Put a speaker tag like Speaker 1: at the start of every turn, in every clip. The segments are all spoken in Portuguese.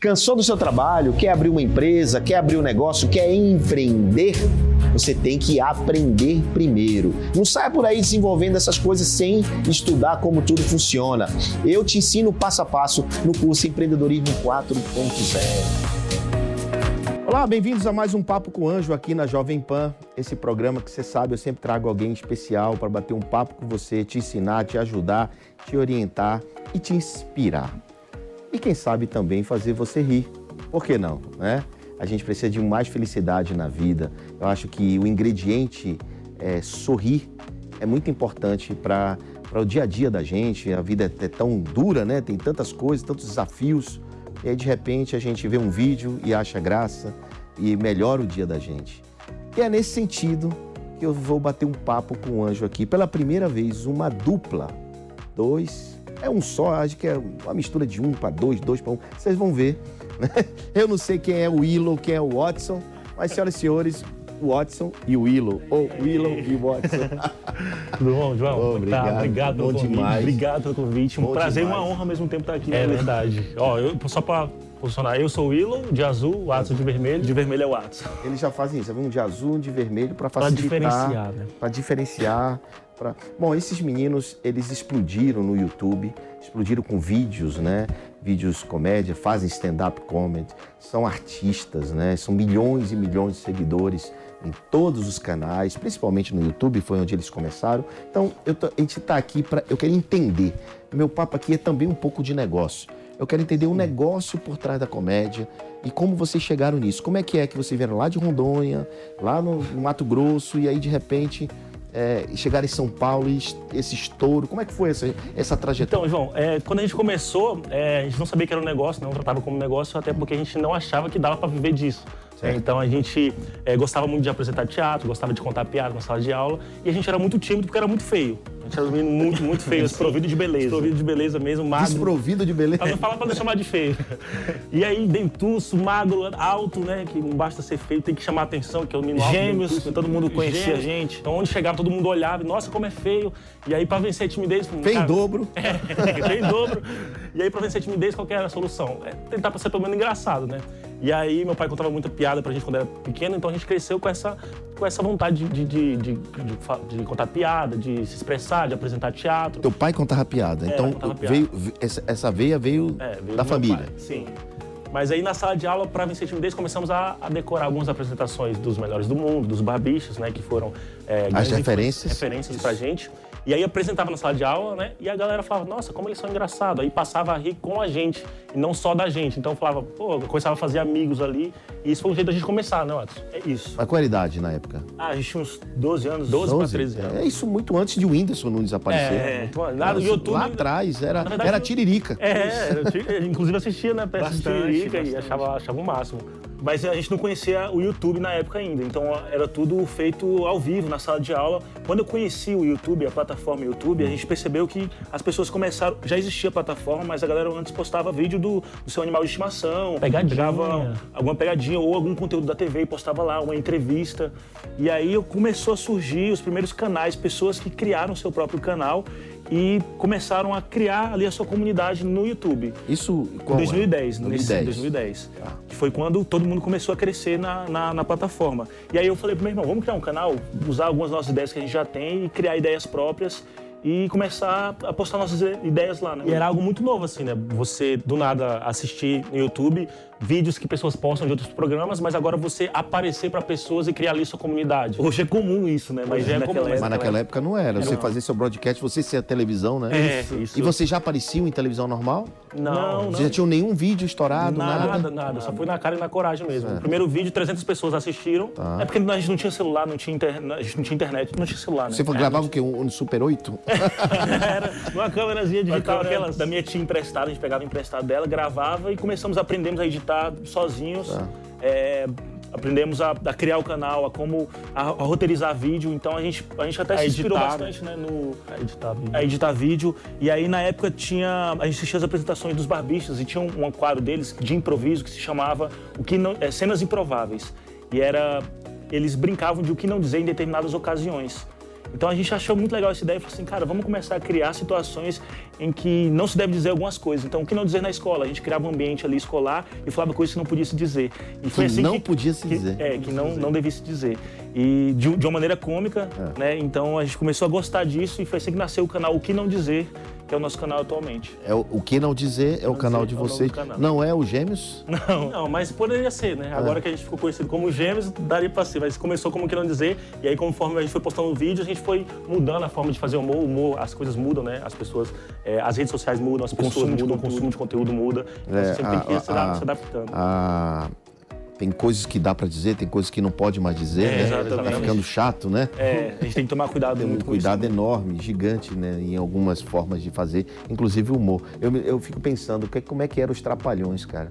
Speaker 1: Cansou do seu trabalho? Quer abrir uma empresa? Quer abrir um negócio? Quer empreender? Você tem que aprender primeiro. Não saia por aí desenvolvendo essas coisas sem estudar como tudo funciona. Eu te ensino passo a passo no curso Empreendedorismo 4.0. Olá, bem-vindos a mais um Papo com Anjo aqui na Jovem Pan. Esse programa que você sabe, eu sempre trago alguém especial para bater um papo com você, te ensinar, te ajudar, te orientar e te inspirar e quem sabe também fazer você rir. Por que não, né? A gente precisa de mais felicidade na vida. Eu acho que o ingrediente é, sorrir é muito importante para o dia a dia da gente. A vida é tão dura, né? Tem tantas coisas, tantos desafios. E aí, de repente, a gente vê um vídeo e acha graça e melhora o dia da gente. E é nesse sentido que eu vou bater um papo com o Anjo aqui. Pela primeira vez, uma dupla. Dois é um só, acho que é uma mistura de um para dois, dois para um. Vocês vão ver. Né? Eu não sei quem é o Willow, quem é o Watson, mas, senhoras e senhores, o Watson e o Willow. Ou Willow e o Watson.
Speaker 2: Tudo bom, João?
Speaker 1: Oh, obrigado.
Speaker 2: Tá, obrigado
Speaker 1: bom
Speaker 2: pelo convite.
Speaker 1: demais.
Speaker 2: Obrigado pelo convite. Um
Speaker 1: Bom
Speaker 2: prazer
Speaker 1: demais.
Speaker 2: e uma honra ao mesmo tempo estar aqui.
Speaker 3: É
Speaker 2: né?
Speaker 3: verdade.
Speaker 2: Ó, eu, só pra posicionar, eu sou o Willow, de azul, o Watson de vermelho. De vermelho é o Watson.
Speaker 1: Eles já fazem isso, um de azul, um de vermelho, para facilitar.
Speaker 2: diferenciar, né?
Speaker 1: Para diferenciar. Pra- Bom, esses meninos, eles explodiram no YouTube, explodiram com vídeos, né? Vídeos comédia, fazem stand-up comedy, são artistas, né? São milhões e milhões de seguidores em todos os canais, principalmente no YouTube, foi onde eles começaram. Então, eu tô- a gente está aqui para. Eu quero entender. Meu papo aqui é também um pouco de negócio. Eu quero entender o negócio por trás da comédia e como vocês chegaram nisso. Como é que é que vocês vieram lá de Rondônia, lá no, no Mato Grosso, e aí de repente é, chegaram em São Paulo e es- esse estouro. Como é que foi essa, essa trajetória?
Speaker 2: Então, João, é, quando a gente começou, é, a gente não sabia que era um negócio, não tratava como negócio, até porque a gente não achava que dava para viver disso.
Speaker 1: Certo.
Speaker 2: Então a gente é, gostava muito de apresentar teatro, gostava de contar piada na sala de aula, e a gente era muito tímido porque era muito feio. A gente era um menino muito, muito feio, desprovido de beleza. Desprovido de beleza mesmo, magro.
Speaker 1: Desprovido de beleza.
Speaker 2: Pra não falar pra não chamar de feio. E aí, dentuço, magro, alto, né? Que não basta ser feio, tem que chamar atenção, que é o menino alto.
Speaker 3: Gêmeos,
Speaker 2: dentuço,
Speaker 3: todo mundo conhecia
Speaker 2: gêmeos.
Speaker 3: a gente.
Speaker 2: Então, onde chegava, todo mundo olhava, e, nossa, como é feio. E aí, pra vencer a timidez...
Speaker 1: Feio dobro.
Speaker 2: É, feio em dobro. E aí, pra vencer a timidez, qual que era a solução? É tentar ser pelo menos engraçado, né? E aí, meu pai contava muita piada pra gente quando era pequeno, então a gente cresceu com essa, com essa vontade de, de, de, de, contar piada, de se expressar, de apresentar teatro.
Speaker 1: Teu pai contava piada,
Speaker 2: É,
Speaker 1: então veio essa, veia veio,
Speaker 2: É,
Speaker 1: da família.
Speaker 2: sim. Mas aí na sala de aula, para vencer a timidez, começamos a, a decorar algumas apresentações dos melhores do mundo, dos barbichos, né? Que foram é, grandes
Speaker 1: referências.
Speaker 2: referências pra gente. E aí apresentava na sala de aula, né? E a galera falava, nossa, como eles são engraçados. Aí passava a rir com a gente, e não só da gente. Então falava, pô, eu começava a fazer amigos ali. E isso foi um jeito da gente começar, né, Watson?
Speaker 3: É isso.
Speaker 1: Mas qual era a idade na época?
Speaker 3: Ah, a gente tinha uns 12 anos.
Speaker 2: 12 pra
Speaker 1: 12?
Speaker 2: 13 anos.
Speaker 1: É isso muito antes de o Whindersson Nunes aparecer.
Speaker 2: É, então, lá no YouTube.
Speaker 1: Lá atrás, era,
Speaker 2: verdade,
Speaker 1: era tiririca.
Speaker 2: É, inclusive assistia, né? Peça de
Speaker 3: Bastante,
Speaker 2: Tiririca e
Speaker 3: bastante.
Speaker 2: achava, achava o máximo.
Speaker 3: Mas a gente não conhecia o YouTube na época ainda, então era tudo feito ao vivo, na sala de aula. Quando eu conheci o YouTube, a plataforma YouTube, a gente percebeu que as pessoas começaram. Já existia a plataforma, mas a galera antes postava vídeo do, do seu animal de estimação.
Speaker 2: Pegadinha.
Speaker 3: Pegava alguma pegadinha ou algum conteúdo da TV e postava lá, uma entrevista. E aí começou a surgir os primeiros canais, pessoas que criaram seu próprio canal e começaram a criar ali a sua comunidade no YouTube.
Speaker 1: Isso
Speaker 3: Em
Speaker 1: qual ano?
Speaker 3: 2010, nesse
Speaker 1: 2010.
Speaker 3: 2010. Que foi quando todo mundo começou a crescer na, na, na plataforma. E aí eu falei pro meu irmão, vamos criar um canal, usar algumas nossas ideias que a gente já tem e criar ideias próprias e começar a postar nossas ideias lá, né?
Speaker 2: E era algo muito novo, assim, né? Você, do nada, assistir no YouTube vídeos que pessoas postam de outros programas, mas agora você aparecer para pessoas e criar ali sua comunidade.
Speaker 3: Hoje é comum isso, né? Mas
Speaker 2: Hoje é
Speaker 3: naquela
Speaker 2: comum,
Speaker 3: época...
Speaker 1: Mas naquela época não era. Você fazer seu broadcast, você ser a televisão, né?
Speaker 2: É,
Speaker 3: Isso,
Speaker 2: isso.
Speaker 1: E você já apareciam em televisão normal?
Speaker 2: Não, não.
Speaker 1: Você já tinham nenhum vídeo estourado, nada?
Speaker 2: Nada, nada, Só foi na cara e na coragem mesmo. O primeiro vídeo, 300 pessoas assistiram.
Speaker 3: É porque a gente não tinha celular, não tinha internet, a gente não tinha internet, não tinha celular, né?
Speaker 1: Você gravava o quê? Um, um Super 8?
Speaker 3: Era uma câmerazinha digital,
Speaker 2: Uma câmera
Speaker 3: aquelas da minha tia emprestada, a gente pegava emprestado dela, gravava e começamos a aprendemos a editar sozinhos. É, aprendemos a, a criar o canal, a como a, a roteirizar vídeo. Então a gente, a gente até
Speaker 2: A
Speaker 3: se inspirou
Speaker 2: editar,
Speaker 3: bastante né, no,
Speaker 2: A editar vídeo.
Speaker 3: a editar vídeo. E aí, na época, tinha. A gente assistia as apresentações dos barbistas e tinha um, um quadro deles de improviso que se chamava o que não, é, Cenas Improváveis. E era. Eles brincavam de o que não dizer em determinadas ocasiões. Então a gente achou muito legal essa ideia e falou assim, cara, vamos começar a criar situações em que não se deve dizer algumas coisas. Então, o que não dizer na escola? A gente criava um ambiente ali escolar e falava coisas que não podia se dizer. E foi
Speaker 1: Que
Speaker 3: assim
Speaker 1: não
Speaker 3: que,
Speaker 1: podia se
Speaker 3: que-
Speaker 1: dizer.
Speaker 3: É, que não, não devia se dizer. E de, de uma maneira cômica,
Speaker 1: É.
Speaker 3: né? Então a gente começou a gostar disso e foi assim que nasceu o canal O Que Não Dizer, que é o nosso canal atualmente.
Speaker 1: É o, o que não dizer é o canal de
Speaker 3: é o nome
Speaker 1: vocês.
Speaker 3: do canal.
Speaker 1: Não é o Gêmeos?
Speaker 2: Não, mas poderia ser, né? Agora que a gente ficou conhecido como Gêmeos, daria pra ser. Mas começou como querendo dizer, e aí conforme a gente foi postando vídeos, a gente foi mudando a forma de fazer humor. O humor, as coisas mudam, né? As pessoas, é, as redes sociais mudam, as pessoas
Speaker 3: consumo de
Speaker 2: mudam, o consumo de conteúdo muda. Então
Speaker 1: É,
Speaker 2: você sempre tem que
Speaker 1: a-
Speaker 2: se adap-
Speaker 1: a-
Speaker 2: se adaptando.
Speaker 1: Ah, tem coisas que dá pra dizer, tem coisas que não pode mais dizer,
Speaker 2: É,
Speaker 1: né?
Speaker 2: exatamente.
Speaker 1: Tá ficando chato, né?
Speaker 3: É, a gente tem que tomar cuidado
Speaker 1: Tem um
Speaker 3: muito com
Speaker 1: cuidado
Speaker 3: isso.
Speaker 1: enorme, gigante, né? Em algumas formas de fazer, inclusive o humor. Eu, eu fico pensando, que- como é que eram os trapalhões, cara,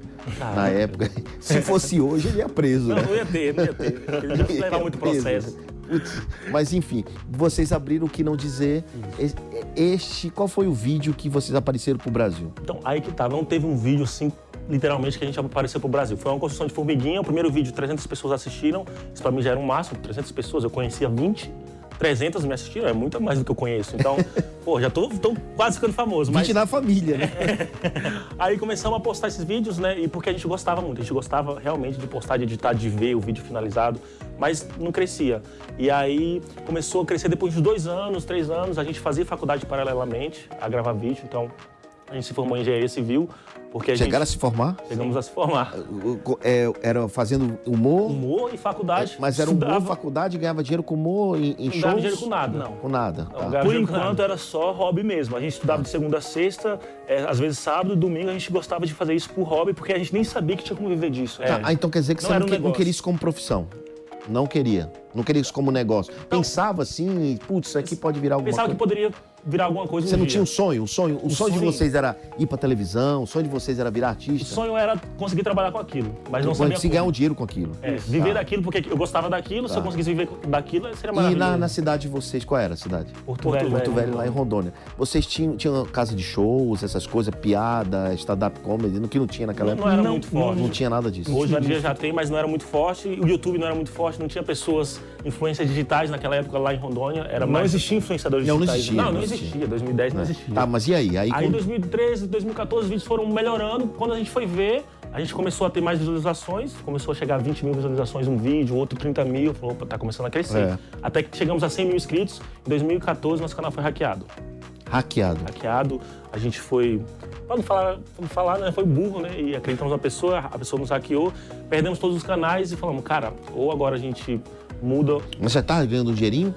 Speaker 1: na época. Se fosse hoje, ele ia preso,
Speaker 2: Não,
Speaker 1: né?
Speaker 2: não ia ter, não ia ter. Ele ia levar muito
Speaker 1: Preso.
Speaker 2: processo.
Speaker 1: Putz, Mas enfim, vocês abriram o que não dizer. Es- Este, qual foi o vídeo que vocês apareceram pro Brasil?
Speaker 2: Então, aí que tá, não teve um vídeo assim, literalmente, que a gente apareceu pro Brasil. Foi uma construção de formiguinha, o primeiro vídeo 300 pessoas assistiram, isso pra mim já era um máximo, 300 pessoas, eu conhecia 20, 300 me assistiram, é muito mais do que eu conheço. Então, pô, já tô, tô quase ficando famoso. Mas
Speaker 1: 20 na família, né?
Speaker 2: aí começamos a postar esses vídeos, né, e porque a gente gostava muito, a gente gostava realmente de postar, de editar, de ver o vídeo finalizado, mas não crescia. E aí começou a crescer depois de dois anos, três anos, a gente fazia faculdade paralelamente a gravar vídeo, então a gente se formou em engenharia civil, porque a
Speaker 1: Chegaram a
Speaker 2: gente...
Speaker 1: se formar?
Speaker 2: Chegamos a se formar.
Speaker 1: É, era fazendo humor,
Speaker 2: Humor e faculdade.
Speaker 1: mas era um humor,
Speaker 2: estudava,
Speaker 1: faculdade, ganhava dinheiro com humor em, em
Speaker 2: Não
Speaker 1: shows?
Speaker 2: dinheiro com nada. Não.
Speaker 1: Com nada.
Speaker 2: Não,
Speaker 1: tá.
Speaker 3: Por enquanto era só hobby mesmo. A gente estudava de segunda a sexta, é, às vezes sábado, domingo, a gente gostava de fazer isso por hobby, porque a gente nem sabia que tinha como viver disso.
Speaker 1: Tá, ah, então quer dizer que
Speaker 3: Não
Speaker 1: você não,
Speaker 3: um
Speaker 1: que- não queria isso como profissão? Não queria. Não queria isso como negócio. Pensava assim, putz, isso aqui pode virar alguma
Speaker 2: Pensava que
Speaker 1: coisa.
Speaker 2: poderia virar alguma coisa
Speaker 1: Você
Speaker 2: um
Speaker 1: não
Speaker 2: dia.
Speaker 1: tinha um sonho? Um sonho? O, sonho, de
Speaker 2: sonho-
Speaker 1: vocês era ir pra televisão? O sonho de vocês era virar
Speaker 2: O
Speaker 1: artista?
Speaker 2: sonho era conseguir trabalhar com aquilo, mas não sabia
Speaker 1: se ganhar um dinheiro com aquilo.
Speaker 2: É, viver
Speaker 1: Tá.
Speaker 2: daquilo, porque eu gostava daquilo, se eu conseguisse viver daquilo, seria
Speaker 1: E
Speaker 2: maravilhoso.
Speaker 1: na, na cidade de vocês, qual era a cidade?
Speaker 2: Porto Velho,
Speaker 1: Porto
Speaker 2: velho,
Speaker 1: lá em Rondônia. Vocês tinham, tinham casa de shows, essas coisas, piada, stand-up comedy, no que não tinha naquela
Speaker 2: Não,
Speaker 1: época?
Speaker 2: não era muito forte.
Speaker 1: Não tinha nada disso.
Speaker 2: Hoje em dia já tem, mas não era muito forte. O YouTube não era muito forte, não tinha pessoas, influências digitais naquela época lá em Rondônia. Era
Speaker 3: Não
Speaker 2: mais...
Speaker 3: existia influenciadores
Speaker 1: Não, não
Speaker 3: digitais.
Speaker 1: existia.
Speaker 2: Não, não
Speaker 1: não
Speaker 2: existia. 2010 não existia.
Speaker 1: Tá, mas e aí? Aí,
Speaker 2: em
Speaker 1: quando-
Speaker 2: 2013, 2014, os vídeos foram melhorando. Quando a gente foi ver, a gente começou a ter mais visualizações. Começou a chegar a 20 mil visualizações um vídeo, outro 30 mil. Falou, opa, tá começando a crescer.
Speaker 1: É.
Speaker 2: Até que chegamos a 100 mil inscritos. Em 2014, nosso canal foi hackeado.
Speaker 1: hackeado.
Speaker 2: Hackeado, a gente foi... Pra não falar, pra não falar né? Foi burro, né? E acreditamos na pessoa, a pessoa nos hackeou. Perdemos todos os canais e falamos, cara, ou agora a gente muda...
Speaker 1: Mas você tá ganhando um dinheirinho?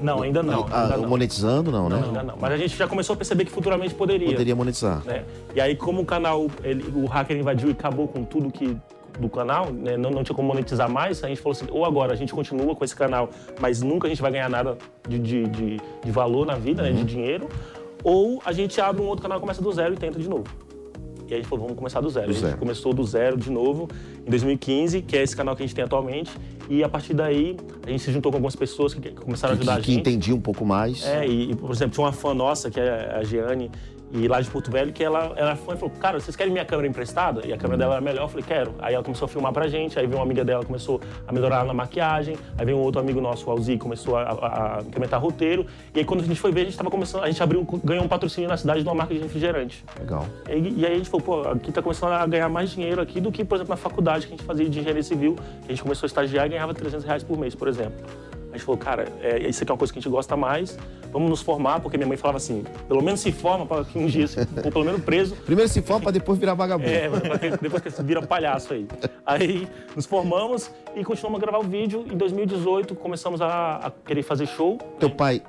Speaker 2: Não, ainda não.
Speaker 1: Ah,
Speaker 2: ainda não.
Speaker 1: monetizando, não, né?
Speaker 2: Não, ainda não. Mas a gente já começou a perceber que futuramente poderia.
Speaker 1: Poderia monetizar.
Speaker 2: né? E aí, como o canal, ele- o hacker invadiu e acabou com tudo que do canal, né? não, não tinha como monetizar mais, a gente falou assim, ou agora a gente continua com esse canal, mas nunca a gente vai ganhar nada de, de, de- de valor na vida,
Speaker 1: Uhum.
Speaker 2: né? de dinheiro, ou a gente abre um outro canal, começa do zero e tenta de novo. E aí a gente falou, vamos começar do zero.
Speaker 1: Do
Speaker 2: a gente
Speaker 1: zero.
Speaker 2: começou do zero de novo em 2015, que é esse canal que a gente tem atualmente. E a partir daí, a gente se juntou com algumas pessoas que que começaram a
Speaker 1: Que,
Speaker 2: ajudar
Speaker 1: que
Speaker 2: a gente.
Speaker 1: entendi um pouco mais.
Speaker 2: É, e, e, por exemplo, tinha uma fã nossa, que é a Giane, e lá de Porto Velho, que ela, ela foi e falou, cara, vocês querem minha câmera emprestada? E a câmera dela era melhor, eu falei, quero. Aí ela começou a filmar pra gente, aí veio uma amiga dela, começou a melhorar na maquiagem, aí veio um outro amigo nosso, o Alzi, começou a, a, a implementar roteiro, e aí quando a gente foi ver, a gente tava começando, a gente abriu, ganhou um patrocínio na cidade de uma marca de refrigerante.
Speaker 1: Legal.
Speaker 2: E, e aí a gente falou, pô, aqui tá começando a ganhar mais dinheiro aqui do que, por exemplo, na faculdade que a gente fazia de engenharia civil, que a gente começou a estagiar e ganhava 300 reais por mês, por exemplo. A gente falou, cara, é, isso aqui é uma coisa que a gente gosta mais, vamos nos formar, porque minha mãe falava assim, pelo menos se forma para que um dia, se, ou pelo menos preso.
Speaker 1: Primeiro se forma para depois virar vagabundo.
Speaker 2: É, depois que você vira palhaço aí. Aí nos formamos e continuamos a gravar o vídeo. Em 2018 começamos a, a querer fazer show.
Speaker 1: Teu pai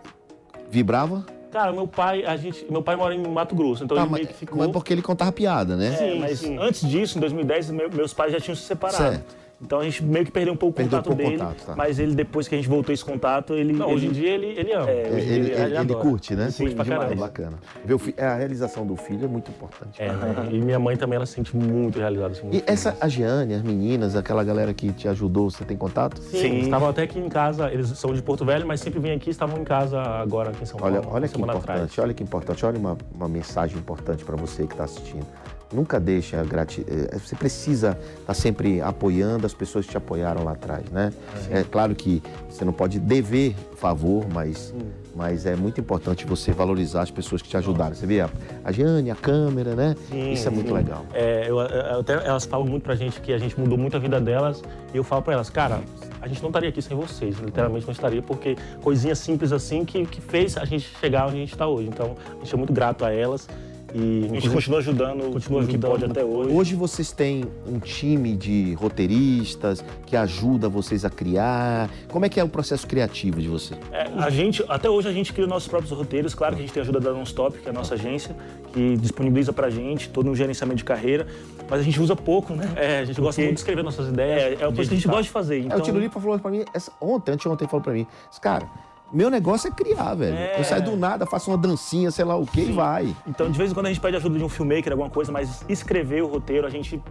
Speaker 1: vibrava?
Speaker 2: Cara, meu pai, a gente, meu pai mora em Mato Grosso, então
Speaker 1: Tá,
Speaker 2: ele
Speaker 1: mas,
Speaker 2: meio que ficou.
Speaker 1: mas porque ele contava piada, né?
Speaker 2: Sim,
Speaker 3: mas
Speaker 2: sim.
Speaker 3: antes disso, em 2010, meu- meus pais já tinham se separado.
Speaker 1: Certo.
Speaker 3: Então a gente meio que perdeu um pouco o contato
Speaker 1: pouco
Speaker 3: dele.
Speaker 1: contato, tá.
Speaker 3: Mas ele, depois que a gente voltou esse contato, ele.
Speaker 2: Não,
Speaker 3: ele-
Speaker 2: hoje em dia ele, ele ama.
Speaker 3: É,
Speaker 1: Ele, ele- ele
Speaker 2: adora.
Speaker 1: curte, né?
Speaker 2: Sim, pra
Speaker 1: demais.
Speaker 2: caramba.
Speaker 1: Bacana. Ver o fi- é, a realização do filho é muito importante.
Speaker 2: É, né? E minha mãe também, ela se sente muito realizada. Assim, muito
Speaker 1: E essa, a Giane, as meninas, aquela galera que te ajudou, você tem contato?
Speaker 2: Sim,
Speaker 3: Sim.
Speaker 2: estavam até aqui em casa, eles são de Porto Velho, mas sempre vêm aqui, estavam em casa agora aqui em São Paulo.
Speaker 1: Olha, olha que importante,
Speaker 2: atrás.
Speaker 1: olha que importante, olha uma, uma mensagem importante para você que está assistindo. Nunca deixe a gratidão. Você precisa estar sempre apoiando as pessoas que te apoiaram lá atrás, né? É claro que você não pode dever favor, mas, mas é muito importante você valorizar as pessoas que te ajudaram. Você vê a, a Giane, a câmera, né?
Speaker 2: Sim,
Speaker 1: Isso é muito
Speaker 2: sim.
Speaker 1: legal.
Speaker 2: É, eu, eu- até elas falam muito pra gente que a gente mudou muito a vida delas e eu falo pra elas, cara, a gente não estaria aqui sem vocês, literalmente não estaria, porque coisinhas simples assim que, que fez a gente chegar onde a gente está hoje. Então, a gente é muito grato a elas e
Speaker 3: A gente continua ajudando
Speaker 2: Continua
Speaker 3: o que pode até hoje.
Speaker 1: Hoje vocês têm um time de roteiristas que ajuda vocês a criar. Como é que é o processo criativo de você?
Speaker 3: É, a gente, até hoje a gente cria nossos próprios roteiros. Claro que a gente tem a ajuda da Nonstop, que é a nossa agência, que disponibiliza pra gente todo um gerenciamento de carreira. Mas a gente usa pouco, né?
Speaker 2: é, a gente gosta
Speaker 3: Porque-
Speaker 2: muito de escrever nossas ideias.
Speaker 3: É, é uma coisa que a gente gosta de fazer.
Speaker 1: É,
Speaker 3: Então,
Speaker 1: o Tiro Lipa falou pra mim, essa, ontem, anteontem, falou pra mim, cara, meu negócio é criar, velho.
Speaker 3: É.
Speaker 1: Eu saio do nada, faço uma dancinha, sei lá o que, e vai.
Speaker 3: Então, de vez em quando a gente pede ajuda de um filmmaker, alguma coisa, mas escrever o roteiro, a gente,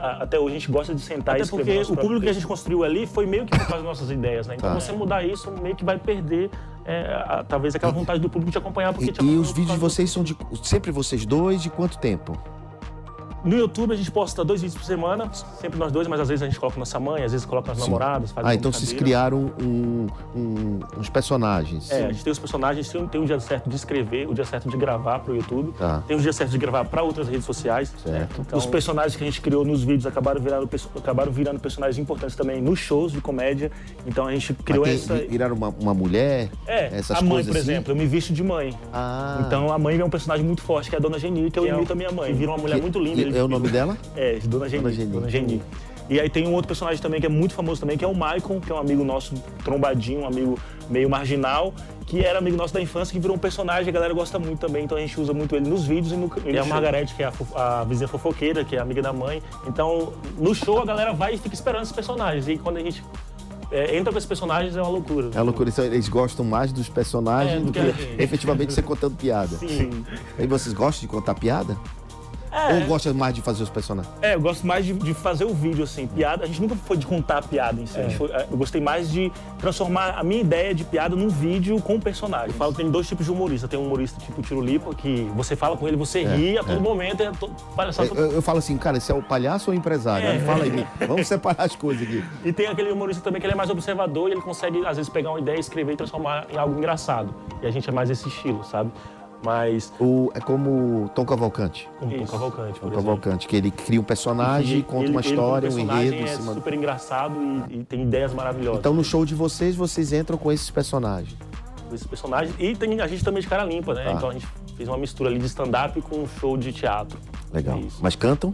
Speaker 3: a- até hoje, a gente gosta de sentar e
Speaker 2: Até
Speaker 3: escrever.
Speaker 2: porque
Speaker 3: nosso
Speaker 2: o público que a
Speaker 3: texto.
Speaker 2: gente construiu ali foi meio que por causa das nossas ideias, né? Então
Speaker 1: Tá.
Speaker 2: você mudar isso meio que vai perder é, a- talvez aquela vontade do público de acompanhar. Porque
Speaker 1: E,
Speaker 2: te
Speaker 1: e
Speaker 2: acompanhou
Speaker 1: os vídeos de vocês são de sempre vocês dois, de quanto tempo?
Speaker 2: No YouTube a gente posta dois vídeos por semana, sempre nós dois, mas às vezes a gente coloca nossa mãe, às vezes coloca as namoradas,
Speaker 1: Ah, então vocês criaram um- um- uns personagens.
Speaker 2: É, a gente tem os personagens, tem, tem o dia certo de escrever, o dia certo de gravar pro YouTube,
Speaker 1: Tá.
Speaker 2: tem o dia certo de gravar para outras redes sociais.
Speaker 1: Certo.
Speaker 2: Então,
Speaker 3: Os personagens que a gente criou nos vídeos acabaram virando, acabaram virando personagens importantes também nos shows de comédia. Então a gente criou
Speaker 1: tem-
Speaker 3: essa.
Speaker 1: Viraram uma, uma mulher?
Speaker 3: É,
Speaker 1: essas
Speaker 3: a mãe, por
Speaker 1: assim?
Speaker 3: exemplo, eu me visto de mãe.
Speaker 1: Ah.
Speaker 3: Então a mãe é um personagem muito forte, que é a Dona Geni, que eu
Speaker 2: é o-
Speaker 3: imito a minha mãe.
Speaker 2: Vira uma mulher
Speaker 1: Que-
Speaker 2: muito linda.
Speaker 1: É o nome dela?
Speaker 3: É, Dona Geni.
Speaker 1: Dona Geni.
Speaker 3: Dona Geni. E aí tem um outro personagem também que é muito famoso também, que é o Maicon, que é um amigo nosso trombadinho, um amigo meio marginal, que era amigo nosso da infância, que virou um personagem, a galera gosta muito também, então a gente usa muito ele nos vídeos e no e no
Speaker 2: a. Margarete, que é a, a vizinha fofoqueira, que é amiga da mãe. Então, no show, a galera vai e fica esperando esses personagens. E quando a gente é, entra com esses personagens, é uma loucura.
Speaker 1: É uma loucura. Então, eles gostam mais dos personagens
Speaker 2: É,
Speaker 1: do
Speaker 2: do
Speaker 1: que,
Speaker 2: que
Speaker 1: efetivamente você contando piada.
Speaker 2: Sim.
Speaker 1: E vocês gostam de contar piada?
Speaker 2: É.
Speaker 1: Ou gostam mais de fazer os personagens?
Speaker 3: É, eu gosto mais de, de fazer o vídeo, assim, piada. A gente nunca foi de contar piada em si. gente foi- eu gostei mais de transformar a minha ideia de piada num vídeo com o personagem.
Speaker 2: Eu falo que tem dois tipos de humorista. Tem um humorista tipo Tiro Lipa, que você fala com ele, você ri a todo momento, é to... palhaçada.
Speaker 1: Eu, eu falo assim, cara, esse é o palhaço ou o empresário? Fala aí, vamos separar as coisas aqui.
Speaker 2: E tem aquele humorista também que ele é mais observador e ele consegue, às vezes, pegar uma ideia, escrever e transformar em algo engraçado. E a gente é mais esse estilo, sabe? Mas.
Speaker 1: O, é como o Tom Cavalcante.
Speaker 2: Como Tom. Cavalcante, por
Speaker 1: Tom. Cavalcante, que ele cria um personagem,
Speaker 2: Ele-
Speaker 1: conta
Speaker 2: ele-
Speaker 1: uma história, um enredo. em
Speaker 2: É
Speaker 1: cima-
Speaker 2: super engraçado e, e tem ideias maravilhosas.
Speaker 1: Então no show de vocês, vocês entram com esses personagens.
Speaker 2: Esses personagens. E tem a gente também de cara limpa, né?
Speaker 1: Tá.
Speaker 2: Então a gente fez uma mistura ali de stand-up com um show de teatro.
Speaker 1: Legal.
Speaker 2: Isso.
Speaker 1: Mas cantam?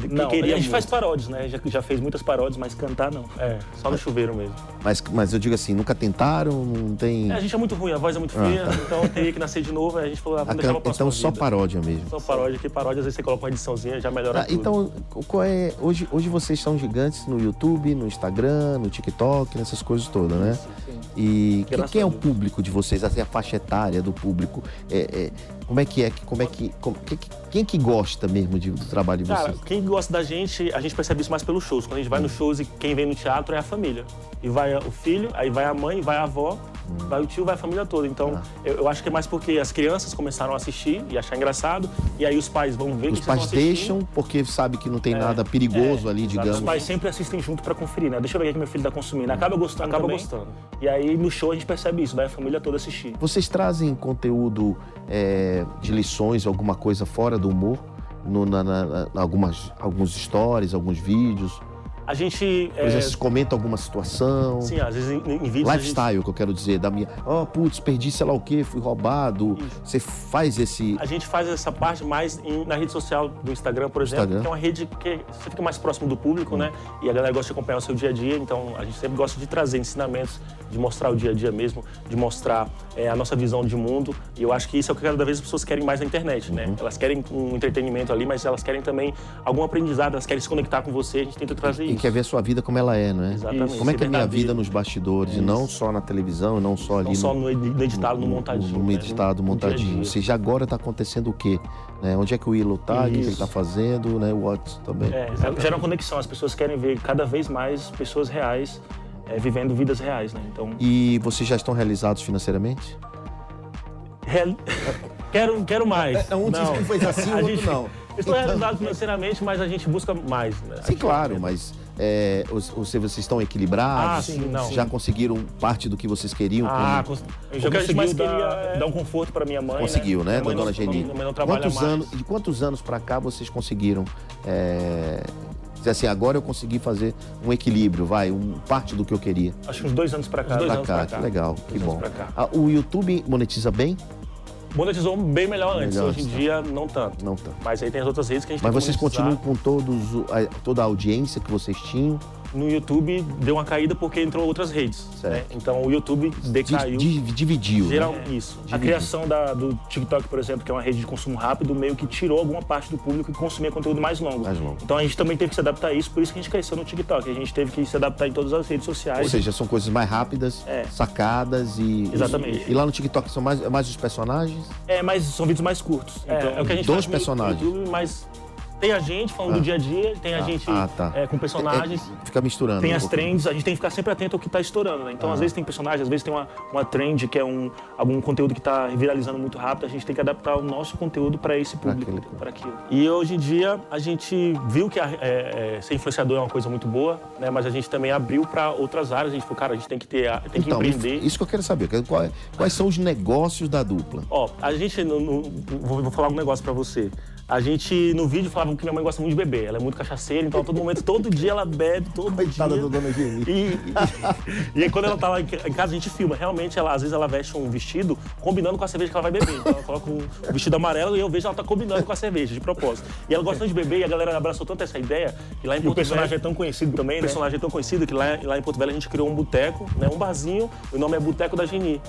Speaker 2: De-
Speaker 3: Não,
Speaker 2: queria
Speaker 3: a gente faz
Speaker 2: muito.
Speaker 3: paródias, né? Já, já fez muitas paródias, mas cantar não.
Speaker 2: É, só no chuveiro mesmo.
Speaker 1: Mas, mas eu digo assim, nunca tentaram, não tem.
Speaker 2: É, a gente é muito ruim, a voz é muito feia, então teria que nascer de novo. A gente falou, ah,
Speaker 1: A
Speaker 2: vamos
Speaker 1: can-
Speaker 2: deixar pra próxima
Speaker 1: Então só
Speaker 2: vida.
Speaker 1: paródia mesmo.
Speaker 2: Só paródia, que paródia, às vezes você coloca uma ediçãozinha, já melhora
Speaker 1: Ah,
Speaker 2: tudo.
Speaker 1: então, qual é. Hoje, hoje vocês são gigantes no YouTube, no Instagram, no TikTok, nessas coisas todas, né? E
Speaker 3: Graças
Speaker 1: quem é o público de vocês, assim, a faixa etária do público? É, é, como é que é? Como é que. como- que- que- quem que gosta mesmo de- do trabalho de
Speaker 2: Cara,
Speaker 1: vocês?
Speaker 2: quem gosta da gente, a gente percebe isso mais pelos shows. Quando a gente vai nos shows e quem vem no teatro é a família. E vai o filho, aí vai a mãe, vai a avó Vai o tio, vai a família toda. Então,
Speaker 1: Ah.
Speaker 2: eu, eu acho que é mais porque as crianças começaram a assistir e achar engraçado, e aí os pais vão ver
Speaker 1: Os
Speaker 2: que vocês
Speaker 1: pais deixam porque sabe que não tem nada perigoso ali,
Speaker 3: Os
Speaker 1: digamos.
Speaker 3: pais sempre assistem junto pra conferir, né? Deixa eu ver o que meu filho tá consumindo. Acaba gostando
Speaker 2: Acaba
Speaker 3: também.
Speaker 2: gostando.
Speaker 3: E aí no show a gente percebe isso, vai a família toda assistir.
Speaker 1: Vocês trazem conteúdo é, de lições, alguma coisa fora do humor? No, na, na- na- algumas, alguns stories, alguns vídeos?
Speaker 2: A gente.
Speaker 1: Por
Speaker 2: é,
Speaker 1: exemplo, vocês comentam alguma situação?
Speaker 2: sim, às vezes em, em vídeos. a gente-
Speaker 1: Lifestyle, que eu quero dizer, da minha. Ó, putz, perdi sei lá o quê, fui roubado. Você faz esse.
Speaker 2: A gente faz essa parte mais em- na rede social do Instagram, por exemplo,
Speaker 1: Instagram.
Speaker 2: que é uma rede que você fica mais próximo do público, né? E a galera gosta de acompanhar o seu dia a dia, então a gente sempre gosta de trazer ensinamentos, de mostrar o dia a dia mesmo, de mostrar é, a nossa visão de mundo. E eu acho que isso é o que cada vez as pessoas querem mais na internet, né?
Speaker 1: Uhum.
Speaker 2: Elas querem um entretenimento ali, mas elas querem também algum aprendizado, elas querem se conectar com você, a gente tenta trazer
Speaker 1: E
Speaker 2: isso.
Speaker 1: quer ver a sua vida como ela é, não é?
Speaker 2: Exatamente.
Speaker 1: Como é que é a minha vida nos bastidores, e não só na televisão, não só ali
Speaker 2: Não só no, edi- no editado, no, montadinho.
Speaker 1: No
Speaker 2: né?
Speaker 1: editado,
Speaker 2: No dia a
Speaker 1: montadinho.
Speaker 2: dia.
Speaker 1: Ou seja, agora está acontecendo o quê? Né? Onde é que o Willow tá? O que ele
Speaker 2: Isso.
Speaker 1: está fazendo? Né? O Watts também.
Speaker 3: É, gera uma conexão, as pessoas querem ver cada vez mais pessoas reais é, vivendo vidas reais, né? Então,
Speaker 1: E vocês já estão realizados financeiramente?
Speaker 2: Real- quero, quero mais.
Speaker 1: um disse que foi assim, o outro
Speaker 2: gente-
Speaker 1: não.
Speaker 2: Estou realizado financeiramente, mas a gente busca mais. Né?
Speaker 1: Sim, claro, mas é, os- os- vocês estão equilibrados?
Speaker 2: Ah, sim, não.
Speaker 1: Já conseguiram parte do que vocês queriam?
Speaker 2: Ah,
Speaker 1: como-
Speaker 2: cons-
Speaker 3: eu já
Speaker 2: o que a gente mais
Speaker 3: dar,
Speaker 2: queria é-
Speaker 3: dar um conforto pra minha mãe,
Speaker 1: Conseguiu, né,
Speaker 2: mãe
Speaker 1: dona
Speaker 2: não-
Speaker 1: Geni?
Speaker 2: não
Speaker 1: Quantos anos, de quantos anos para cá vocês conseguiram é, dizer assim, agora eu consegui fazer um equilíbrio, vai, um, parte do que eu queria?
Speaker 3: Acho que uns dois anos pra cá.
Speaker 2: Dois
Speaker 1: Pra
Speaker 2: anos
Speaker 1: cá,
Speaker 2: pra
Speaker 1: que
Speaker 2: cá.
Speaker 1: legal, que
Speaker 2: Dois
Speaker 1: bom.
Speaker 2: anos pra cá.
Speaker 1: Ah, o YouTube monetiza bem?
Speaker 2: Monetizou bem melhor antes,
Speaker 1: Melhor
Speaker 2: hoje em dia não tanto.
Speaker 1: Não tanto.
Speaker 2: Mas aí tem as outras redes que a gente
Speaker 1: Mas vocês
Speaker 2: monetizar.
Speaker 1: continuam com todos, a- toda a audiência que vocês tinham?
Speaker 2: No YouTube deu uma caída porque entrou outras redes. Né? Então o YouTube
Speaker 1: Di-
Speaker 2: decaiu.
Speaker 1: di- dividiu. né?
Speaker 2: geral, isso.
Speaker 3: A criação da- do TikTok, por exemplo, que é uma rede de consumo rápido, meio que tirou alguma parte do público que consumia conteúdo mais longo.
Speaker 1: Mais longo.
Speaker 3: Então a gente também teve que se adaptar a isso, por isso que a gente cresceu no TikTok. A gente teve que se adaptar em todas as redes sociais.
Speaker 1: Ou seja, são coisas mais rápidas,
Speaker 3: É.
Speaker 1: sacadas e.
Speaker 3: Exatamente.
Speaker 1: E, lá no TikTok são mais, mais os personagens?
Speaker 3: É, mas são vídeos mais curtos.
Speaker 2: É,
Speaker 3: Então,
Speaker 2: é o que a gente
Speaker 1: Dois
Speaker 2: faz no
Speaker 1: personagens.
Speaker 2: YouTube, mas tem a gente falando do dia a dia, tem a
Speaker 1: Ah,
Speaker 2: gente
Speaker 1: ah, tá.
Speaker 2: é, com personagens.
Speaker 1: É, fica misturando.
Speaker 3: Tem
Speaker 1: um
Speaker 3: as
Speaker 1: pouquinho.
Speaker 3: trends, a gente tem que ficar sempre atento ao que está estourando, né? Então, às vezes tem personagem, às vezes tem uma, uma trend que é um, algum conteúdo que está viralizando muito rápido, a gente tem que adaptar o nosso conteúdo para esse público, para aquilo.
Speaker 2: E hoje em dia a gente viu que a- é, é, ser influenciador é uma coisa muito boa, né? Mas a gente também abriu para outras áreas. A gente falou, cara, a gente tem que ter, tem que
Speaker 1: Então,
Speaker 2: empreender.
Speaker 1: isso que eu quero saber. que- qual é- quais são os negócios da dupla?
Speaker 2: Ó, a gente, no, no- vou, vou falar um negócio pra você. A gente, no vídeo, falava que minha mãe gosta muito de beber. Ela é muito cachaceira, então a todo momento, todo dia ela bebe, todo
Speaker 1: Coitada
Speaker 2: dia.
Speaker 1: da dona Geni.
Speaker 2: E, e, e aí, quando ela tá lá em ca- em casa, a gente filma. Realmente, ela, às vezes, ela veste um vestido combinando com a cerveja que ela vai beber. Então, ela coloca um vestido amarelo e eu vejo ela tá combinando com a cerveja, de propósito. E ela gosta tanto de beber e a galera abraçou tanto essa ideia que lá em
Speaker 3: E o
Speaker 2: Porto
Speaker 3: personagem
Speaker 2: Velho-
Speaker 3: é tão conhecido também,
Speaker 2: o
Speaker 3: né?
Speaker 2: personagem é tão conhecido que lá, lá em Porto Velho a gente criou um boteco, né, um barzinho, o nome é Boteco da Geni.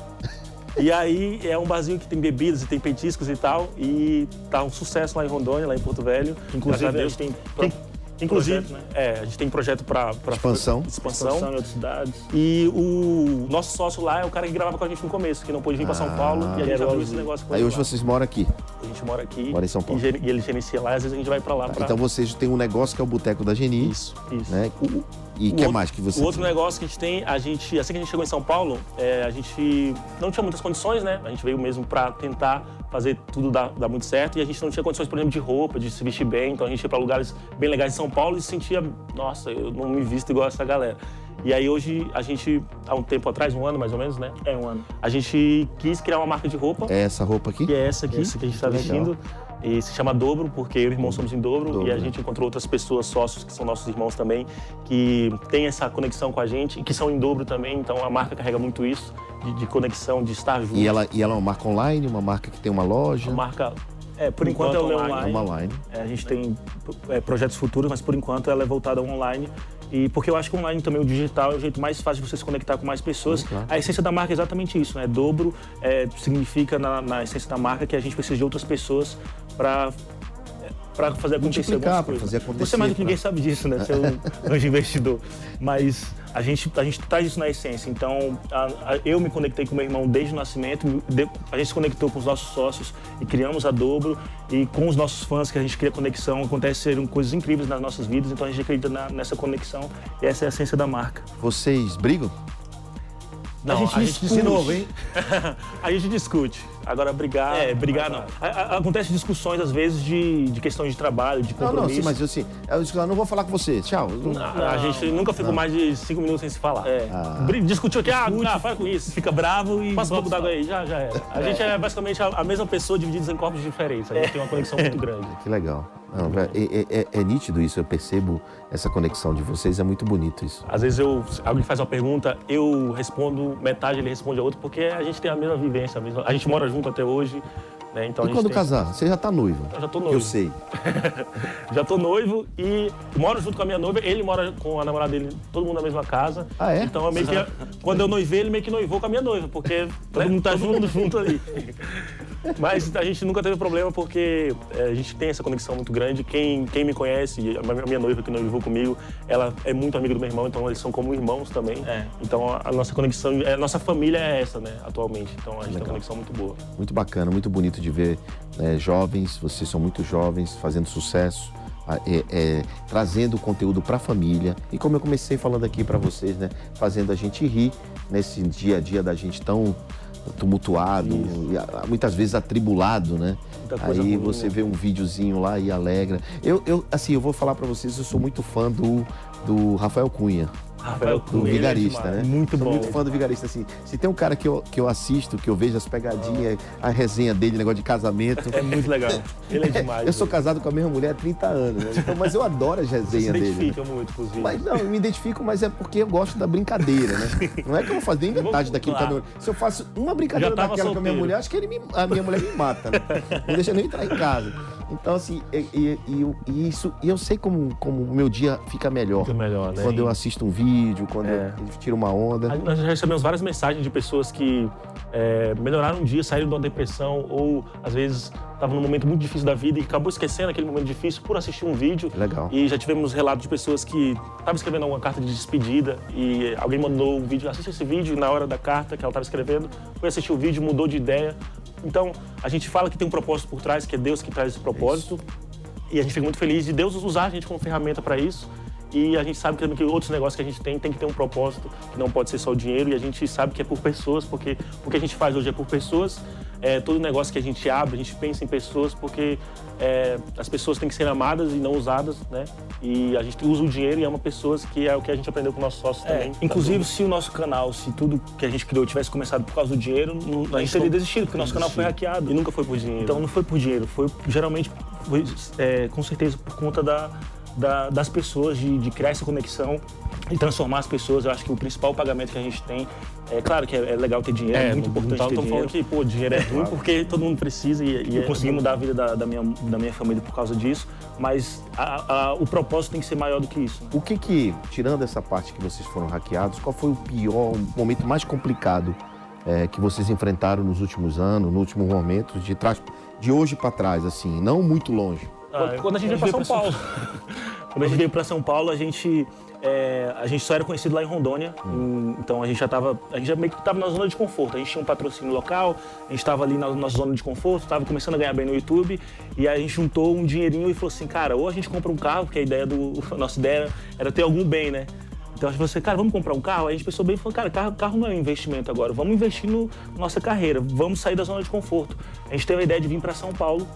Speaker 2: E aí é um barzinho que tem bebidas e tem petiscos e tal, e tá um sucesso lá em Rondônia, lá em Porto Velho.
Speaker 3: Inclusive,
Speaker 2: Graças
Speaker 3: a gente tem,
Speaker 2: Tem- inclusive,
Speaker 3: projeto, né?
Speaker 2: é, a gente tem projeto para
Speaker 1: Expansão.
Speaker 2: expansão.
Speaker 3: expansão em outras cidades.
Speaker 2: E o nosso sócio lá é o cara que gravava com a gente no começo, que não pôde vir para São Paulo, e a gente abriu esse negócio com
Speaker 1: Aí
Speaker 2: ele
Speaker 1: hoje
Speaker 2: lá.
Speaker 1: vocês moram aqui.
Speaker 2: A gente mora aqui
Speaker 1: Mora em São Paulo.
Speaker 2: E, ele gerencia lá, e às vezes a gente vai para lá. pra...
Speaker 1: Então vocês têm um negócio que é o Boteco da Geni.
Speaker 2: Isso.
Speaker 3: Isso.
Speaker 1: Né? O- E o que
Speaker 2: outro-
Speaker 1: mais que vocês
Speaker 2: O outro negócio que a gente tem, a gente, assim que a gente chegou em São Paulo, é, a gente não tinha muitas condições, né? A gente veio mesmo para tentar fazer tudo dar, dar muito certo e a gente não tinha condições, por exemplo, de roupa, de se vestir bem. Então a gente ia para lugares bem legais em São Paulo e se sentia, nossa, eu não me visto igual essa galera. E aí hoje a gente, há um tempo atrás, um ano mais ou menos, né?
Speaker 3: É um ano.
Speaker 2: A gente quis criar uma marca de roupa,
Speaker 1: É essa roupa aqui?
Speaker 2: que é essa aqui,
Speaker 3: Essa
Speaker 2: que a gente está
Speaker 1: Legal.
Speaker 2: E se chama Dobro, porque eu e o irmão somos em dobro,
Speaker 1: Dobro,
Speaker 2: e a gente encontrou outras pessoas, sócios, que são nossos irmãos também, que têm essa conexão com a gente, e que são em dobro também, então a marca carrega muito isso, de, de conexão, de estar junto.
Speaker 1: E ela, e ela é uma marca online, uma marca que tem uma loja.
Speaker 2: A marca,
Speaker 3: É, por enquanto ela é
Speaker 2: online.
Speaker 3: online.
Speaker 1: Uma online.
Speaker 3: É, a gente tem é, projetos futuros, mas por enquanto ela é voltada ao online. E porque eu acho que online também, o digital, é o jeito mais fácil de você se conectar com mais pessoas. A essência da marca é exatamente isso, né? Dobro é, significa na, na essência da marca que a gente precisa de outras pessoas para para fazer acontecer algumas coisas.
Speaker 1: fazer acontecer,
Speaker 3: Você mais do que ninguém sabe disso, né? Ser um anjo investidor. Mas a gente, a gente traz isso na essência. Então, a- a- eu me conectei com meu irmão desde o nascimento, me- de- a gente se conectou com os nossos sócios e criamos a Dobro. E com os nossos fãs, que a gente cria conexão, aconteceram coisas incríveis nas nossas vidas. Então, a gente acredita na- nessa conexão e essa é a essência da marca.
Speaker 1: Vocês brigam?
Speaker 2: Não,
Speaker 3: a gente
Speaker 2: a
Speaker 3: discute.
Speaker 2: gente
Speaker 1: De novo, hein?
Speaker 2: a gente discute. Agora, brigar.
Speaker 3: É, brigar não. A- a- Acontece discussões, às vezes, de, de questão de trabalho, de
Speaker 1: Não,
Speaker 3: compromisso.
Speaker 1: não, sim, mas eu assim, eu disse, eu não vou falar com você. Tchau.
Speaker 2: A, a gente nunca ficou mais de cinco minutos sem se falar.
Speaker 3: É.
Speaker 2: Bri- Discutiu aqui, ah, ah, para com isso.
Speaker 3: Fica bravo e.
Speaker 2: Passa um pouco d'água aí, já, já era. A gente é basicamente a, a mesma pessoa divididos em corpos diferentes. A gente tem uma conexão muito grande.
Speaker 1: Que legal. Não, é, é- é- é nítido isso, eu percebo essa conexão de vocês, é muito bonito isso.
Speaker 2: Às vezes eu, alguém faz uma pergunta, eu respondo metade, ele responde a outra, porque a gente tem a mesma vivência, a, mesma, a gente mora junto até hoje, né? Então
Speaker 1: E quando
Speaker 2: tem-
Speaker 1: casar? Você já tá noivo?
Speaker 2: Eu já tô
Speaker 1: Eu
Speaker 2: noivo.
Speaker 1: sei.
Speaker 2: Já tô noivo e moro junto com a minha noiva. Ele mora com a namorada dele, todo mundo na mesma casa.
Speaker 1: Ah, é?
Speaker 2: Então, eu meio que, quando eu noivei, ele meio que noivou com a minha noiva, porque todo mundo tá junto, junto ali. Mas a gente nunca teve problema porque é, a gente tem essa conexão muito grande. Quem, quem me conhece, a minha noiva que noivou comigo, ela é muito amiga do meu irmão, então eles são como irmãos também.
Speaker 3: É.
Speaker 2: Então a, a nossa conexão, a nossa família é essa, né, atualmente. Então a gente tem uma conexão muito boa.
Speaker 1: Muito bacana, muito bonito de ver né, jovens, vocês são muito jovens, fazendo sucesso, é- é, trazendo conteúdo para a família. E como eu comecei falando aqui para vocês, né, fazendo a gente rir nesse dia a dia da gente tão tumultuado, e muitas vezes atribulado, né? Aí
Speaker 2: ruim,
Speaker 1: você
Speaker 2: né?
Speaker 1: vê um videozinho lá e alegra. Eu, eu, assim, eu vou falar para vocês, eu sou muito fã do, do Rafael Cunha.
Speaker 2: Rafael Cunha, é
Speaker 1: vigarista, né?
Speaker 2: Muito
Speaker 1: Sou
Speaker 2: bom.
Speaker 1: muito fã do vigarista, assim. Se tem um cara que eu, que eu assisto, que eu vejo as pegadinhas, a resenha dele, negócio de casamento.
Speaker 2: É muito legal. Ele é demais.
Speaker 1: Eu sou casado com a mesma mulher há 30 anos, né? Então, mas eu adoro as
Speaker 2: Você se
Speaker 1: resenhas dele. né?
Speaker 2: identifica muito com os vídeos.
Speaker 1: Mas não, eu me identifico, mas é porque eu gosto da brincadeira, né? Não é que eu vou fazer nem metade daquilo que a minha Se eu faço uma brincadeira daquela com a minha
Speaker 2: solteiro.
Speaker 1: mulher, acho que ele me- a minha mulher me mata, né? Não deixa nem entrar em casa. Então, assim, e, e- e eu- e isso, e eu sei como, como o meu dia fica melhor.
Speaker 2: Fica melhor, né?
Speaker 1: Quando eu assisto um vídeo, quando
Speaker 2: É.
Speaker 1: eu tiro uma onda.
Speaker 2: Nós já recebemos várias mensagens de pessoas que é, melhoraram um dia, saíram de uma depressão ou às vezes estavam num momento muito difícil da vida e acabou esquecendo aquele momento difícil por assistir um vídeo.
Speaker 1: Legal.
Speaker 2: E já tivemos relatos de pessoas que estavam escrevendo uma carta de despedida e alguém mandou um vídeo, assiste esse vídeo e na hora da carta que ela estava escrevendo, foi assistir o vídeo, mudou de ideia. Então, a gente fala que tem um propósito por trás, que é Deus que traz esse propósito. E a gente fica muito feliz de Deus usar a gente como ferramenta para isso. E a gente sabe que, que outros negócios que a gente tem tem que ter um propósito, que não pode ser só o dinheiro. E a gente sabe que é por pessoas, porque o que a gente faz hoje é por pessoas. É, todo negócio que a gente abre, a gente pensa em pessoas, porque é, as pessoas têm que ser amadas e não usadas, né? E a gente usa o dinheiro e ama pessoas, que é o que a gente aprendeu com nossos sócios
Speaker 3: É,
Speaker 2: também.
Speaker 3: inclusive, se o nosso canal, se tudo que a gente criou tivesse começado por causa do dinheiro, não- a gente teria desistido, porque o nosso canal foi hackeado.
Speaker 2: E nunca foi por dinheiro.
Speaker 3: Então não foi por dinheiro, foi geralmente, foi, é, com certeza, por conta da, da- das pessoas, de, de criar essa conexão e transformar as pessoas. Eu acho que o principal pagamento que a gente tem, é claro que é, é legal ter dinheiro, é,
Speaker 2: é,
Speaker 3: muito importante ter
Speaker 2: estamos
Speaker 3: dinheiro.
Speaker 2: falando que pô, dinheiro é ruim porque todo mundo precisa e, e
Speaker 3: Eu
Speaker 2: é-
Speaker 3: consegui mudar a vida da, da minha, da minha família por causa disso, mas a- a- o propósito tem que ser maior do que isso.
Speaker 1: O que que, tirando essa parte que vocês foram hackeados, qual foi o pior, o momento mais complicado é, que vocês enfrentaram nos últimos anos, no último momento, de trás, de hoje para trás, assim, não muito longe?
Speaker 2: Ah, quando a gente veio para São Paulo.
Speaker 3: Quando a gente veio para São Paulo, a gente, é, a gente só era conhecido lá em Rondônia.
Speaker 2: Hum.
Speaker 3: então a gente já estava, a gente já meio que estava na zona de conforto. A gente tinha um patrocínio local, a gente estava ali na nossa zona de conforto, estava começando a ganhar bem no YouTube. E aí a gente juntou um dinheirinho e falou assim, cara, ou a gente compra um carro, porque a ideia do, a nossa ideia era, era ter algum bem, né? Então a gente falou assim, cara, vamos comprar um carro? Aí a gente pensou bem e falou, cara, carro, carro não é um investimento agora, vamos investir no, na nossa carreira, vamos sair da zona de conforto. A gente teve a ideia de vir para São Paulo,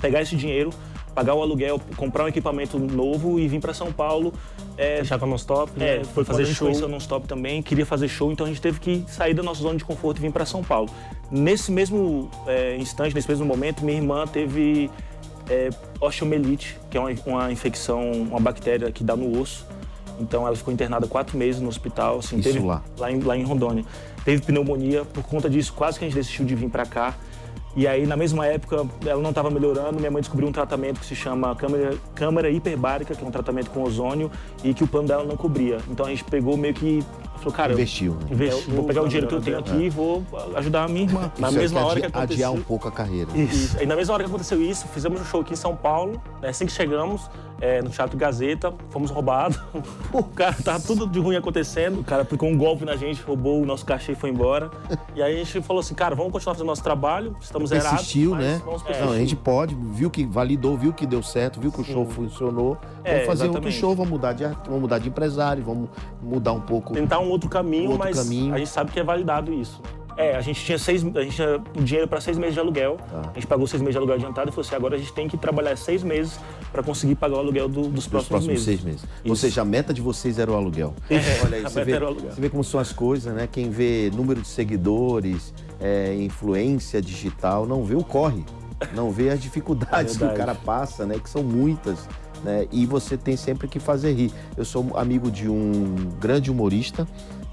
Speaker 3: pegar esse dinheiro, pagar o aluguel, comprar um equipamento novo e vir para São Paulo. É,
Speaker 2: Fechar com a Non-Stop.
Speaker 3: é,
Speaker 2: né?
Speaker 3: foi fazer show. o Non-Stop também, queria fazer show, então a gente teve que sair da nossa zona de conforto e vir para São Paulo. Nesse mesmo é, instante, nesse mesmo momento, minha irmã teve é, osteomielite, que é uma, uma infecção, uma bactéria que dá no osso. Então ela ficou internada quatro meses no hospital. Assim,
Speaker 1: Isso
Speaker 3: teve,
Speaker 1: lá.
Speaker 3: lá em, lá em Rondônia. Teve pneumonia, por conta disso quase que a gente desistiu de vir para cá. E aí, na mesma época, ela não estava melhorando. Minha mãe descobriu um tratamento que se chama câmara, câmara hiperbárica, que é um tratamento com ozônio, e que o plano dela não cobria. Então a gente pegou meio que. Falou, cara,
Speaker 1: Investiu, né?
Speaker 3: eu vou pegar o dinheiro que eu tenho aqui e vou ajudar a minha irmã.
Speaker 2: Na
Speaker 1: Isso é
Speaker 2: mesma
Speaker 1: que
Speaker 2: hora que aconteceu.
Speaker 1: Adiar um pouco a carreira.
Speaker 2: Isso. Aí na mesma hora que aconteceu isso, fizemos um show aqui em São Paulo. né, Assim que chegamos, é, no Teatro Gazeta, fomos roubados. o cara tava tudo de ruim acontecendo.
Speaker 3: O cara aplicou um golpe na gente, roubou o nosso cachê e foi embora.
Speaker 2: E aí a gente falou assim, cara, vamos continuar fazendo nosso trabalho. Estamos zerados.
Speaker 1: Persistiu, né?
Speaker 2: Vamos
Speaker 1: Não, a gente pode, viu que validou, viu que deu certo, viu que o show funcionou.
Speaker 3: É,
Speaker 1: vamos fazer outro
Speaker 3: exatamente.
Speaker 1: show, vamos mudar de, vamos mudar de empresário, vamos mudar um pouco.
Speaker 2: Tentar um outro caminho,
Speaker 1: Outro
Speaker 2: mas
Speaker 1: caminho.
Speaker 2: a gente sabe que é validado isso. É, a gente tinha seis, a gente tinha o dinheiro para seis meses de aluguel.
Speaker 1: Tá.
Speaker 2: A gente pagou seis meses de aluguel adiantado e falou assim, agora a gente tem que trabalhar seis meses para conseguir pagar o aluguel do- dos
Speaker 1: Nos
Speaker 2: próximos,
Speaker 1: próximos
Speaker 2: meses.
Speaker 1: seis meses. Ou
Speaker 2: Isso.
Speaker 1: seja, a meta de vocês era o aluguel. Olha aí,
Speaker 2: a
Speaker 1: você
Speaker 2: meta
Speaker 1: vê,
Speaker 2: era o aluguel.
Speaker 1: você vê como são as coisas, né? Quem vê número de seguidores, é, influência digital, não vê o corre. Não vê as dificuldades
Speaker 2: É
Speaker 1: que o cara passa, né? Que são muitas. Né? E você tem sempre que fazer rir. Eu sou amigo de um grande humorista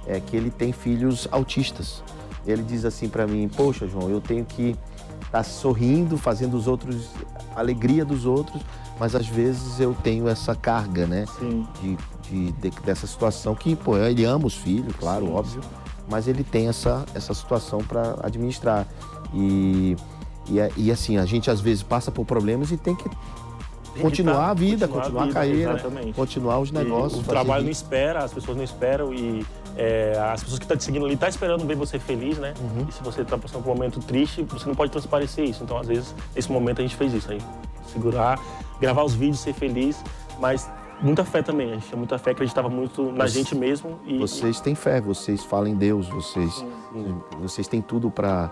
Speaker 1: é, que ele tem filhos autistas. Ele diz assim pra mim, poxa, João, eu tenho que estar sorrindo, fazendo os outros, a alegria dos outros, mas às vezes eu tenho essa carga, né?
Speaker 2: Sim.
Speaker 1: de, de- de- dessa situação que, pô, ele ama os filhos, claro,
Speaker 2: Sim,
Speaker 1: óbvio, mas ele tem essa, essa situação para administrar. E, e, é- e, assim, a gente às vezes passa por problemas e tem que continuar
Speaker 2: tá-
Speaker 1: a vida,
Speaker 2: continuar a
Speaker 1: continuar a,
Speaker 2: vida,
Speaker 1: carreira,
Speaker 2: exatamente.
Speaker 1: continuar os
Speaker 2: E
Speaker 1: negócios.
Speaker 2: o
Speaker 1: fazer
Speaker 2: trabalho não espera, as pessoas não esperam e é, as pessoas que estão te seguindo ali estão esperando ver você feliz, né?
Speaker 1: Uhum.
Speaker 2: E se você está passando por um momento triste, você não pode transparecer isso. Então, às vezes, nesse momento a gente fez isso aí. Segurar, gravar os vídeos, ser feliz, mas muita fé também. A gente tinha muita fé, acreditava muito na gente mesmo. E,
Speaker 1: Vocês têm fé, vocês falam em Deus, vocês, vocês têm tudo para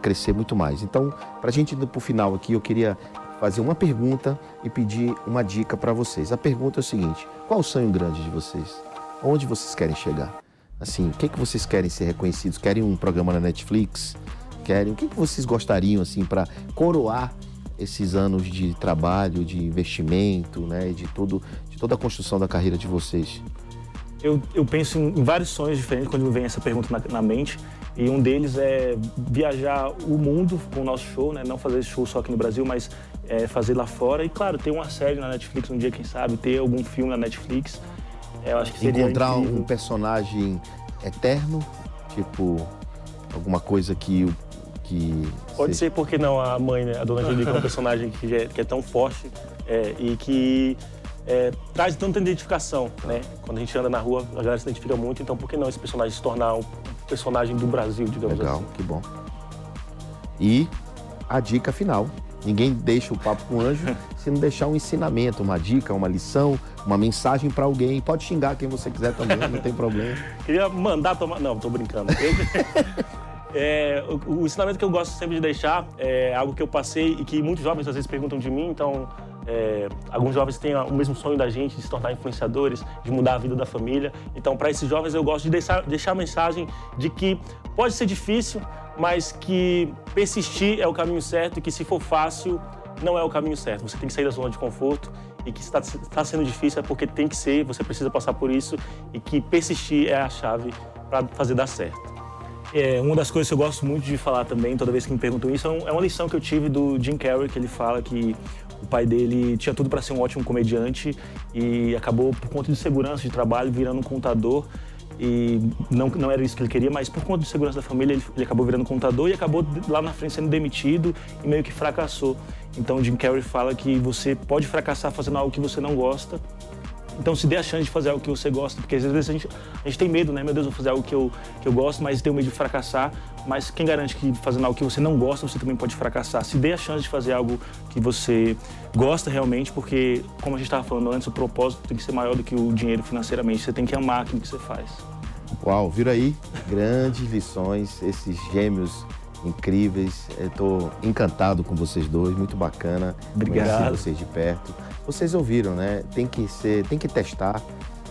Speaker 1: crescer muito mais. Então, para a gente ir para o final aqui, eu queria fazer uma pergunta e pedir uma dica para vocês. A pergunta é o seguinte: qual o sonho grande de vocês? Onde vocês querem chegar? Assim, o que, que vocês querem ser reconhecidos? Querem um programa na Netflix? Querem? O que, que vocês gostariam assim para coroar esses anos de trabalho, de investimento, né, de tudo, de toda a construção da carreira de vocês?
Speaker 2: Eu, eu penso em, em vários sonhos diferentes quando me vem essa pergunta na, na mente. E um deles é viajar o mundo com o nosso show, né? Não fazer esse show só aqui no Brasil, mas é, fazer lá fora. E, claro, ter uma série na Netflix um dia, quem sabe, ter algum filme na Netflix. Eu acho que seria
Speaker 1: encontrar
Speaker 2: incrível.
Speaker 1: um personagem eterno, tipo alguma coisa que o- que
Speaker 2: Pode ser, porque não, a mãe, né? A Dona que é um personagem que, é, que é tão forte é, e que é, traz tanta identificação, né? Quando a gente anda na rua, a galera se identifica muito. Então, por que não esse personagem se tornar um personagem do Brasil, digamos
Speaker 1: legal,
Speaker 2: assim?
Speaker 1: que bom. E a dica final. Ninguém deixa o papo com o anjo se não deixar um ensinamento, uma dica, uma lição, uma mensagem para alguém. Pode xingar quem você quiser também, não tem problema.
Speaker 2: Queria mandar tomar. Não, tô brincando. Eu- É, o, o ensinamento que eu gosto sempre de deixar é algo que eu passei e que muitos jovens às vezes perguntam de mim. Então, é, alguns jovens têm o mesmo sonho da gente de se tornar influenciadores, de mudar a vida da família. Então, para esses jovens, eu gosto de deixar, deixar a mensagem de que pode ser difícil, mas que persistir é o caminho certo e que se for fácil, não é o caminho certo. Você tem que sair da zona de conforto e que está sendo difícil é porque tem que ser, você precisa passar por isso e que persistir é a chave para fazer dar certo. É, uma das coisas que eu gosto muito de falar também, toda vez que me perguntam isso, é, é uma lição que eu tive do Jim Carrey, que ele fala que o pai dele tinha tudo para ser um ótimo comediante e acabou, por conta de segurança de trabalho, virando um contador. E não, não era isso que ele queria, mas por conta de segurança da família, ele, ele acabou virando contador e acabou lá na frente sendo demitido e meio que fracassou. Então Jim Carrey fala que você pode fracassar fazendo algo que você não gosta, então se dê a chance de fazer algo que você gosta, porque às vezes a gente, a gente tem medo, né? Meu Deus, eu vou fazer algo que eu, que eu gosto, mas tenho medo de fracassar. Mas quem garante que fazendo algo que você não gosta, você também pode fracassar? Se dê a chance de fazer algo que você gosta realmente, porque, como a gente estava falando antes, o propósito tem que ser maior do que o dinheiro financeiramente. Você tem que amar aquilo que você faz.
Speaker 1: Uau, viram aí? Grandes lições, esses gêmeos incríveis. Eu tô encantado com vocês dois, muito bacana.
Speaker 2: Obrigado.
Speaker 1: Conhecer vocês de perto. Vocês ouviram, né? Tem que ser, tem que testar,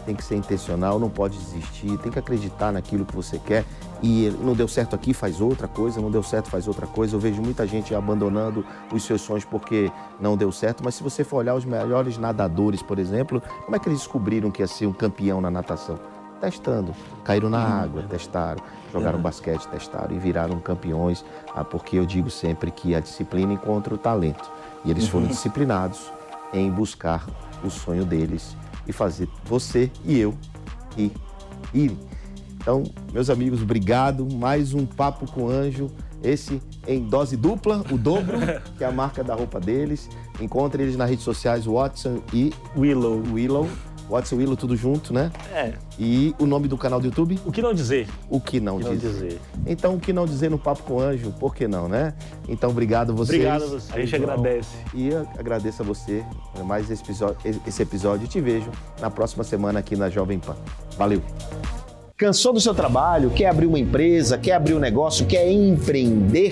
Speaker 1: tem que ser intencional, não pode desistir, tem que acreditar naquilo que você quer. E não deu certo aqui, faz outra coisa, não deu certo, faz outra coisa. Eu vejo muita gente abandonando os seus sonhos porque não deu certo, mas se você for olhar os melhores nadadores, por exemplo, como é que eles descobriram que ia ser um campeão na natação? Testando. Caíram na água, testaram. Jogaram basquete, testaram e viraram campeões. Ah, porque eu digo sempre que a disciplina encontra o talento. E eles foram disciplinados em buscar o sonho deles e fazer você e eu ir. irem. Então, meus amigos, obrigado. Mais um Papo com Anjo. Esse em dose dupla, o dobro, que é a marca da roupa deles. Encontre eles nas redes sociais, Watson e
Speaker 2: Willow.
Speaker 1: Willow. Watson Willow, tudo junto, né?
Speaker 2: É.
Speaker 1: E o nome do canal do YouTube?
Speaker 2: O que não dizer?
Speaker 1: O que não,
Speaker 2: O que não
Speaker 1: dizer.
Speaker 2: dizer.
Speaker 1: Então, o que não dizer no Papo com Anjo, por que não, né? Então, obrigado a vocês.
Speaker 2: Obrigado a você. A gente
Speaker 1: João.
Speaker 2: agradece.
Speaker 1: E eu agradeço a você mais esse episódio, esse episódio. E te vejo na próxima semana aqui na Jovem Pan. Valeu! Cansou do seu trabalho? Quer abrir uma empresa? Quer abrir um negócio? Quer empreender?